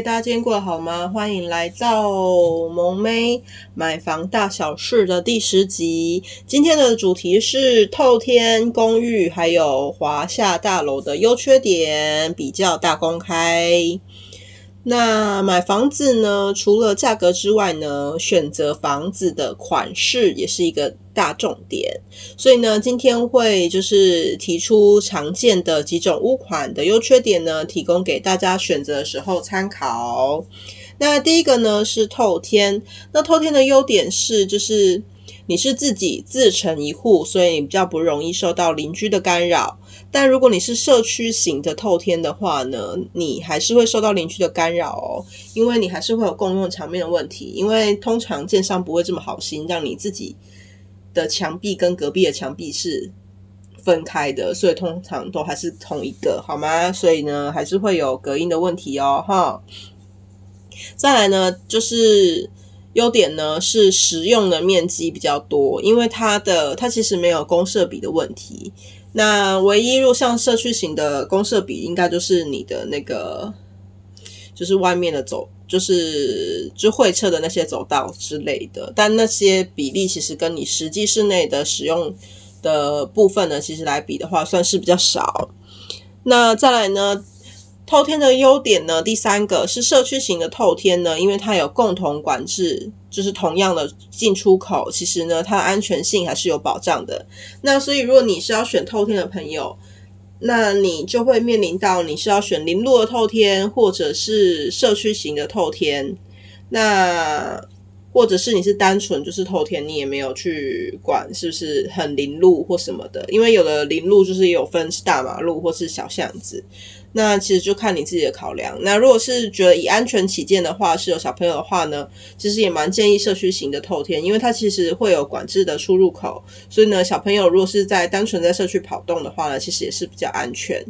大家今天过好吗？欢迎来到萌妹买房大小事的第十集。今天的主题是透天公寓还有华夏大楼的优缺点比较大公开。那买房子呢，除了价格之外呢，选择房子的款式也是一个大重点。所以呢，今天会就是提出常见的几种屋款的优缺点呢，提供给大家选择的时候参考。那第一个呢是透天，那透天的优点是就是你是自己自成一户，所以你比较不容易受到邻居的干扰。但如果你是社区型的透天的话呢，你还是会受到邻居的干扰哦，因为你还是会有共用墙面的问题。因为通常建商不会这么好心让你自己的墙壁跟隔壁的墙壁是分开的，所以通常都还是同一个，好吗？所以呢，还是会有隔音的问题哦，哈。再来呢，就是优点呢是实用的面积比较多，因为它的它其实没有公设比的问题。那唯一，如果像社区型的公设比，应该就是你的那个，就是外面的走，就是就会车的那些走道之类的。但那些比例其实跟你实际室内的使用的部分呢，其实来比的话，算是比较少。那再来呢？透天的优点呢，第三个是社区型的透天呢，因为它有共同管制，就是同样的进出口，其实呢，它的安全性还是有保障的。那所以，如果你是要选透天的朋友，那你就会面临到你是要选零落透天，或者是社区型的透天，那或者是你是单纯就是透天，你也没有去管是不是很临路或什么的，因为有的临路就是也有分是大马路或是小巷子。那其实就看你自己的考量。那如果是觉得以安全起见的话，是有小朋友的话呢，其实也蛮建议社区型的透天，因为它其实会有管制的出入口，所以呢，小朋友如果是在单纯在社区跑动的话呢，其实也是比较安全。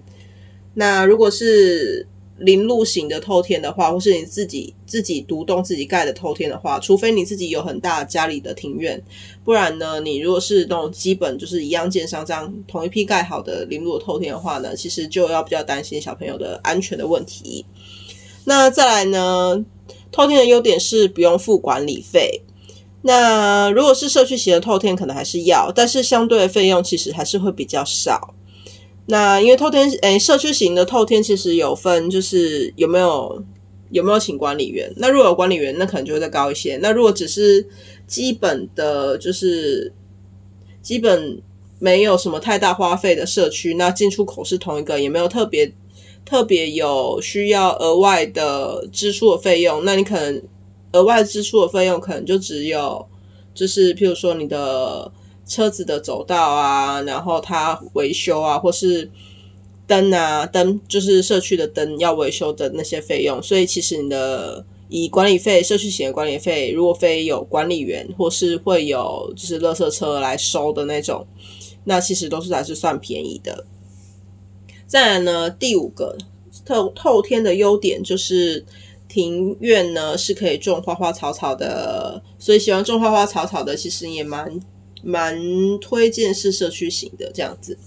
那如果是零路型的透天的话，或是你自己自己独栋自己盖的透天的话，除非你自己有很大家里的庭院，不然呢，你如果是那种基本就是一样建商这样同一批盖好的零路的透天的话呢，其实就要比较担心小朋友的安全的问题。那再来呢，透天的优点是不用付管理费。那如果是社区型的透天，可能还是要，但是相对的费用其实还是会比较少。那因为透天，诶，社区型的透天其实有分，就是有没有有没有请管理员。那如果有管理员，那可能就会再高一些。那如果只是基本的，就是基本没有什么太大花费的社区，那进出口是同一个，也没有特别特别有需要额外的支出的费用。那你可能额外支出的费用可能就只有，就是譬如说你的。车子的走道啊，然后它维修啊，或是灯啊，灯就是社区的灯要维修的那些费用。所以其实你的以管理费，社区型的管理费，如果非有管理员或是会有就是垃圾车来收的那种，那其实都是还是算便宜的。再来呢，第五个透透天的优点就是庭院呢是可以种花花草草的，所以喜欢种花花草草的其实也蛮。蛮推荐是社区型的这样子。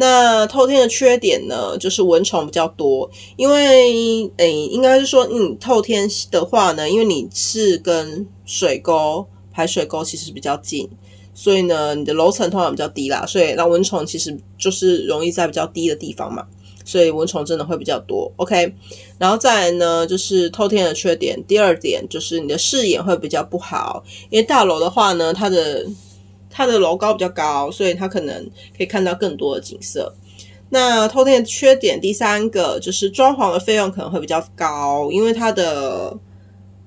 那透天的缺点呢，就是蚊虫比较多。因为诶、应该是说，嗯，透天的话呢，因为你是跟水沟排水沟其实比较近，所以呢，你的楼层通常比较低啦，所以那蚊虫其实就是容易在比较低的地方嘛，所以蚊虫真的会比较多。OK，然后再来呢，就是透天的缺点，第二点就是你的视野会比较不好，因为大楼的话呢，它的它的楼高比较高，所以它可能可以看到更多的景色。那透天的缺点第三个就是装潢的费用可能会比较高，因为它的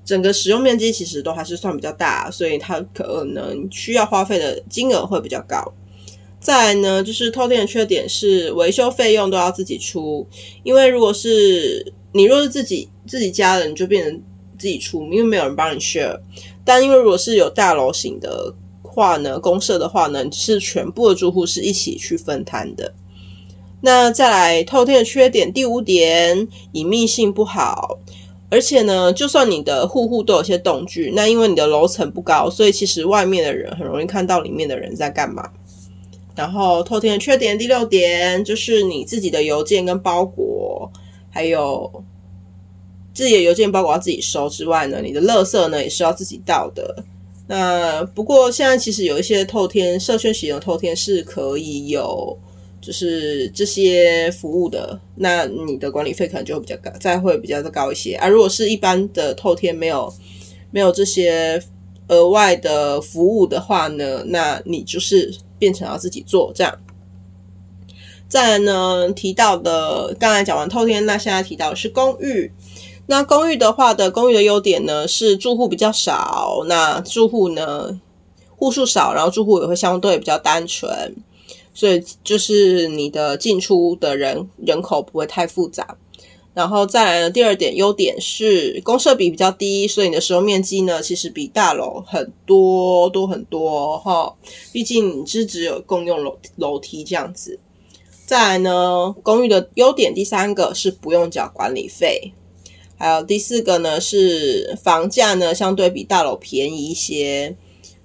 整个使用面积其实都还是算比较大，所以它可能需要花费的金额会比较高。再来呢，就是透天的缺点是维修费用都要自己出，因为如果是你若是自己自己家的，你就变成自己出，因为没有人帮你 share。但因为如果是有大楼型的话呢，公社的话呢，是全部的住户是一起去分摊的。那再来透天的缺点，第五点，隐秘性不好。而且呢，就算你的户户都有些动距，那因为你的楼层不高，所以其实外面的人很容易看到里面的人在干嘛。然后透天的缺点第六点就是你自己的邮件跟包裹，还有自己的邮件包裹要自己收之外呢，你的垃圾呢也是要自己倒的。那不过现在其实有一些透天社区型的透天是可以有。就是这些服务的，那你的管理费可能就会比较高，再会比较的高一些啊。如果是一般的透天没有没有这些额外的服务的话呢，那你就是变成要自己做这样。再来呢，提到的刚才讲完透天，那现在提到的是公寓。那公寓的话的公寓的优点呢是住户比较少，那住户呢户数少，然后住户也会相对比较单纯。所以就是你的进出的人人口不会太复杂，然后再来呢，第二点优点是公设比比较低，所以你的使用面积呢其实比大楼很多多很多哈，毕竟你是只有共用楼楼梯这样子。再来呢，公寓的优点第三个是不用缴管理费，还有第四个呢是房价呢相对比大楼便宜一些。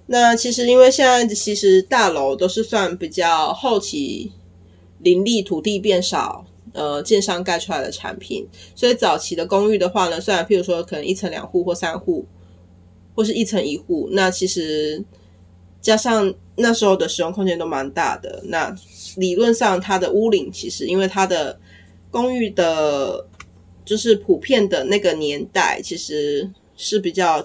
那其实，因为现在其实大楼都是算比较后期林立，土地变少，呃，建商盖出来的产品，所以早期的公寓的话呢，虽然譬如说可能一层两户或三户，或是一层一户，那其实加上那时候的使用空间都蛮大的。那理论上，它的屋龄其实因为它的公寓的，就是普遍的那个年代，其实是比较。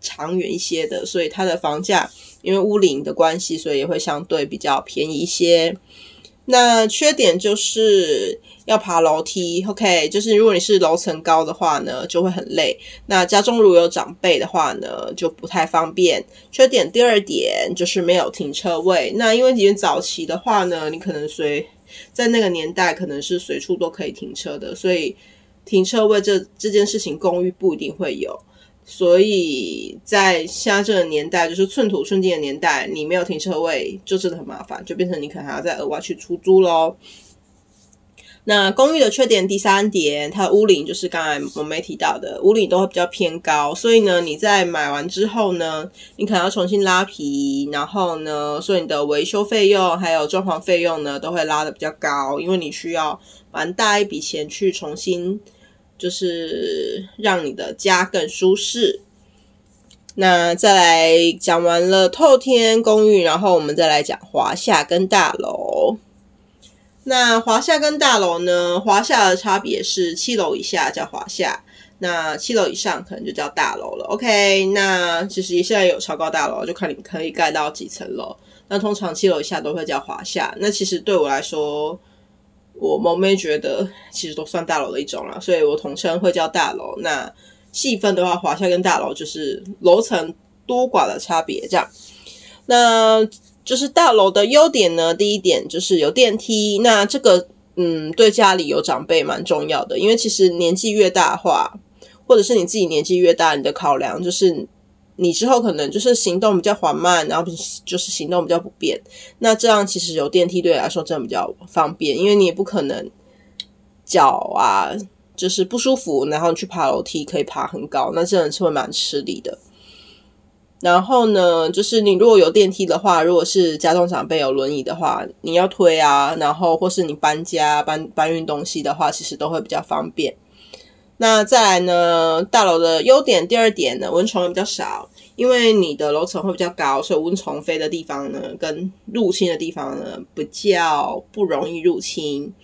长远一些的，所以它的房价因为屋龄的关系，所以也会相对比较便宜一些。那缺点就是要爬楼梯，OK，就是如果你是楼层高的话呢，就会很累。那家中如果有长辈的话呢，就不太方便。缺点第二点就是没有停车位。那因为以前早期的话呢，你可能随在那个年代可能是随处都可以停车的，所以停车位这这件事情，公寓不一定会有。所以在现在这个年代，就是寸土寸金的年代，你没有停车位就真的很麻烦，就变成你可能还要再额外去出租喽。那公寓的缺点第三点，它的屋龄就是刚才我没提到的，屋龄都会比较偏高，所以呢，你在买完之后呢，你可能要重新拉皮，然后呢，所以你的维修费用还有装潢费用呢，都会拉得比较高，因为你需要蛮大一笔钱去重新。就是让你的家更舒适。那再来讲完了透天公寓，然后我们再来讲华夏跟大楼。那华夏跟大楼呢？华夏的差别是七楼以下叫华夏，那七楼以上可能就叫大楼了。OK，那其实现在有超高大楼，就看你可以盖到几层楼。那通常七楼以下都会叫华夏。那其实对我来说，我萌妹觉得其实都算大楼的一种啦，所以我统称会叫大楼。那细分的话，华夏跟大楼就是楼层多寡的差别，这样。那就是大楼的优点呢，第一点就是有电梯。那这个嗯，对家里有长辈蛮重要的，因为其实年纪越大的话，或者是你自己年纪越大，你的考量就是。你之后可能就是行动比较缓慢，然后就是行动比较不便。那这样其实有电梯对你来说真的比较方便，因为你也不可能脚啊就是不舒服，然后去爬楼梯可以爬很高，那真的是会蛮吃力的。然后呢，就是你如果有电梯的话，如果是家中长辈有轮椅的话，你要推啊，然后或是你搬家搬搬运东西的话，其实都会比较方便。那再来呢，大楼的优点，第二点呢，蚊虫也比较少，因为你的楼层会比较高，所以蚊虫飞的地方呢，跟入侵的地方呢，比较不容易入侵。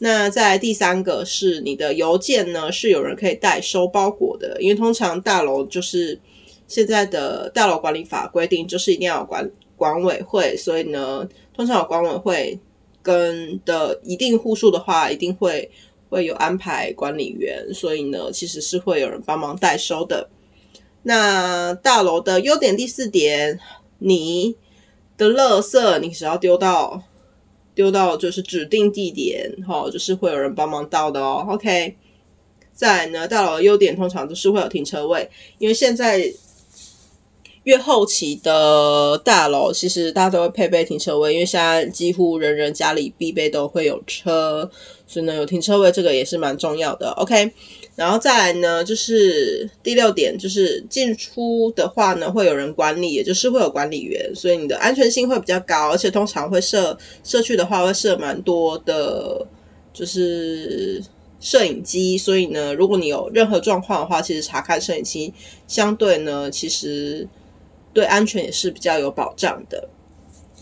那再来第三个是你的邮件呢，是有人可以代收包裹的，因为通常大楼就是现在的大楼管理法规定，就是一定要有管管委会，所以呢，通常有管委会跟的一定户数的话，一定会。会有安排管理员，所以呢，其实是会有人帮忙代收的。那大楼的优点第四点，你的垃圾你只要丢到丢到就是指定地点，哈，就是会有人帮忙倒的哦。OK，再来呢，大楼的优点通常都是会有停车位，因为现在。越后期的大楼，其实大家都会配备停车位，因为现在几乎人人家里必备都会有车，所以呢，有停车位这个也是蛮重要的。OK，然后再来呢，就是第六点，就是进出的话呢，会有人管理，也就是会有管理员，所以你的安全性会比较高，而且通常会设社区的话会设蛮多的，就是摄影机，所以呢，如果你有任何状况的话，其实查看摄影机相对呢，其实。对安全也是比较有保障的。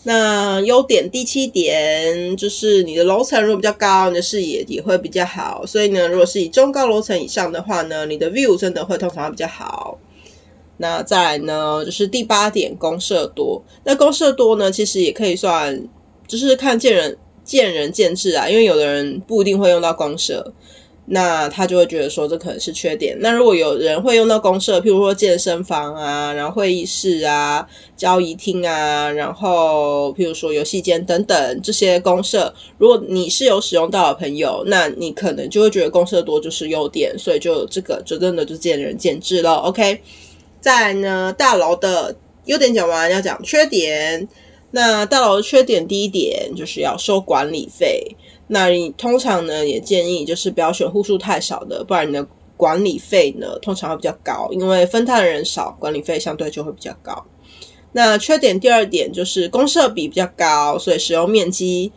那优点第七点就是你的楼层如果比较高，你的视野也会比较好。所以呢，如果是以中高楼层以上的话呢，你的 view 真的会通常比较好。那再来呢，就是第八点，公设多。那公设多呢，其实也可以算，就是看见人见仁见智啊，因为有的人不一定会用到公设。那他就会觉得说，这可能是缺点。那如果有人会用到公设，譬如说健身房啊，然后会议室啊、交谊厅啊，然后譬如说游戏间等等这些公设，如果你是有使用到的朋友，那你可能就会觉得公设多就是优点。所以就这个就真的就见仁见智了。OK，再来呢，大楼的优点讲完，要讲缺点。那大楼的缺点第一点就是要收管理费。那你通常呢，也建议就是不要选户数太少的，不然你的管理费呢通常会比较高，因为分摊的人少，管理费相对就会比较高。那缺点第二点就是公设比比较高，所以使用面积。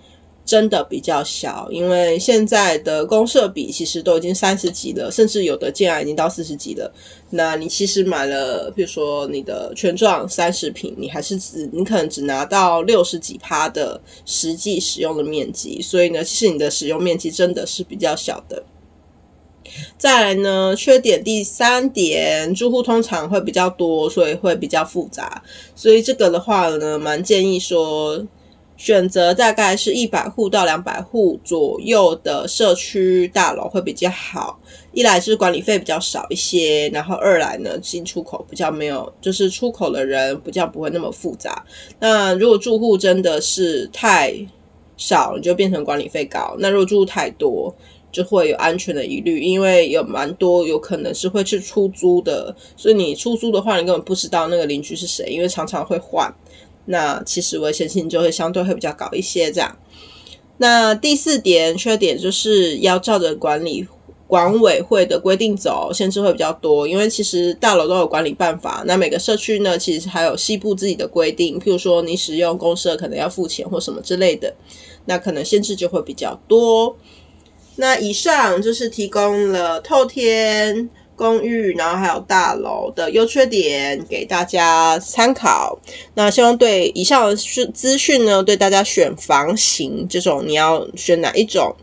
真的比较小，因为现在的公设比其实都已经三十几了，甚至有的建案已经到四十几了。那你其实买了，比如说你的权状三十平，你还是只你可能只拿到六十几趴的实际使用的面积，所以呢，其实你的使用面积真的是比较小的。再来呢，缺点第三点，住户通常会比较多，所以会比较复杂，所以这个的话呢，蛮建议说。选择大概是一百户到两百户左右的社区大楼会比较好。一来是管理费比较少一些，然后二来呢，进出口比较没有，就是出口的人比较不会那么复杂。那如果住户真的是太少，你就变成管理费高。那如果住户太多，就会有安全的疑虑，因为有蛮多有可能是会去出租的，所以你出租的话，你根本不知道那个邻居是谁，因为常常会换。那其实危险性就会相对会比较高一些，这样。那第四点缺点就是要照着管理管委会的规定走，限制会比较多。因为其实大楼都有管理办法，那每个社区呢，其实还有西部自己的规定，譬如说你使用公设可能要付钱或什么之类的，那可能限制就会比较多。那以上就是提供了透天。公寓，然后还有大楼的优缺点给大家参考。那希望对以上的资讯呢，对大家选房型这种你要选哪一种，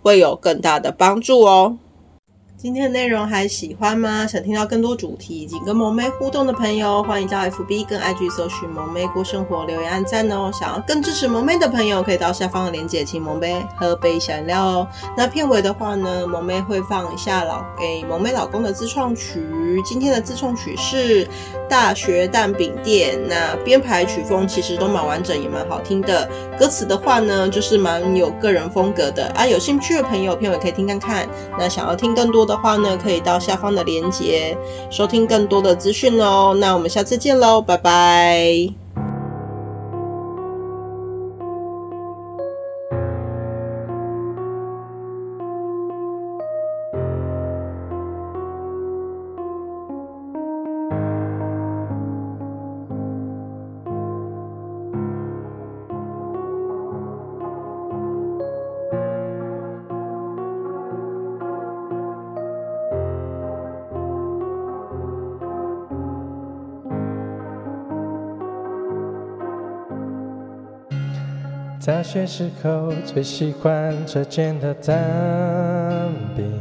会有更大的帮助哦。今天的内容还喜欢吗？想听到更多主题以及跟萌妹互动的朋友，欢迎到 FB 跟 IG 搜寻“萌妹过生活”留言按赞哦。想要更支持萌妹的朋友，可以到下方的链接请萌妹喝杯饮料哦。那片尾的话呢，萌妹会放一下老给萌妹老公的自创曲。今天的自创曲是《大学蛋饼店》，那编排曲风其实都蛮完整，也蛮好听的。歌词的话呢，就是蛮有个人风格的啊。有兴趣的朋友，片尾可以听看看。那想要听更多的话呢，可以到下方的链接收听更多的资讯哦。那我们下次见喽，拜拜。大学时候最喜欢车间的蛋饼，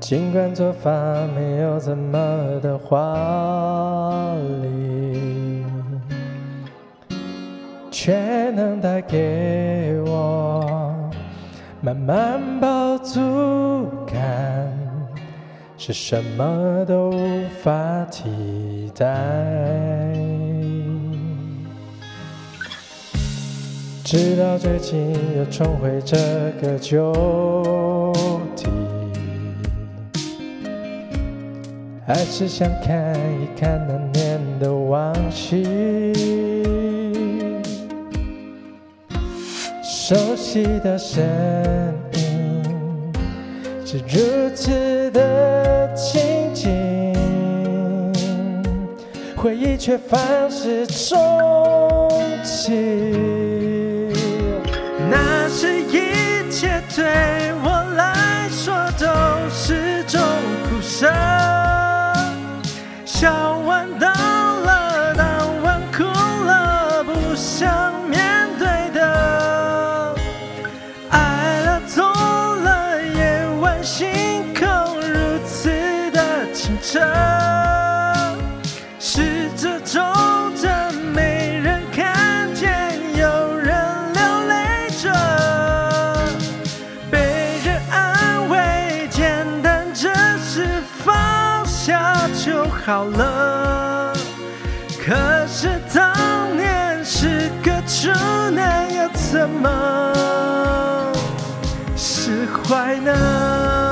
尽管做法没有怎么的华丽，却能带给我满满饱足感。是什么都无法替代。直到最近又重回这个旧地，还是想看一看那年的往昔。熟悉的声音是如此的亲近，回忆却反复重启。对好了，可是当年是个处男，又怎么释怀呢？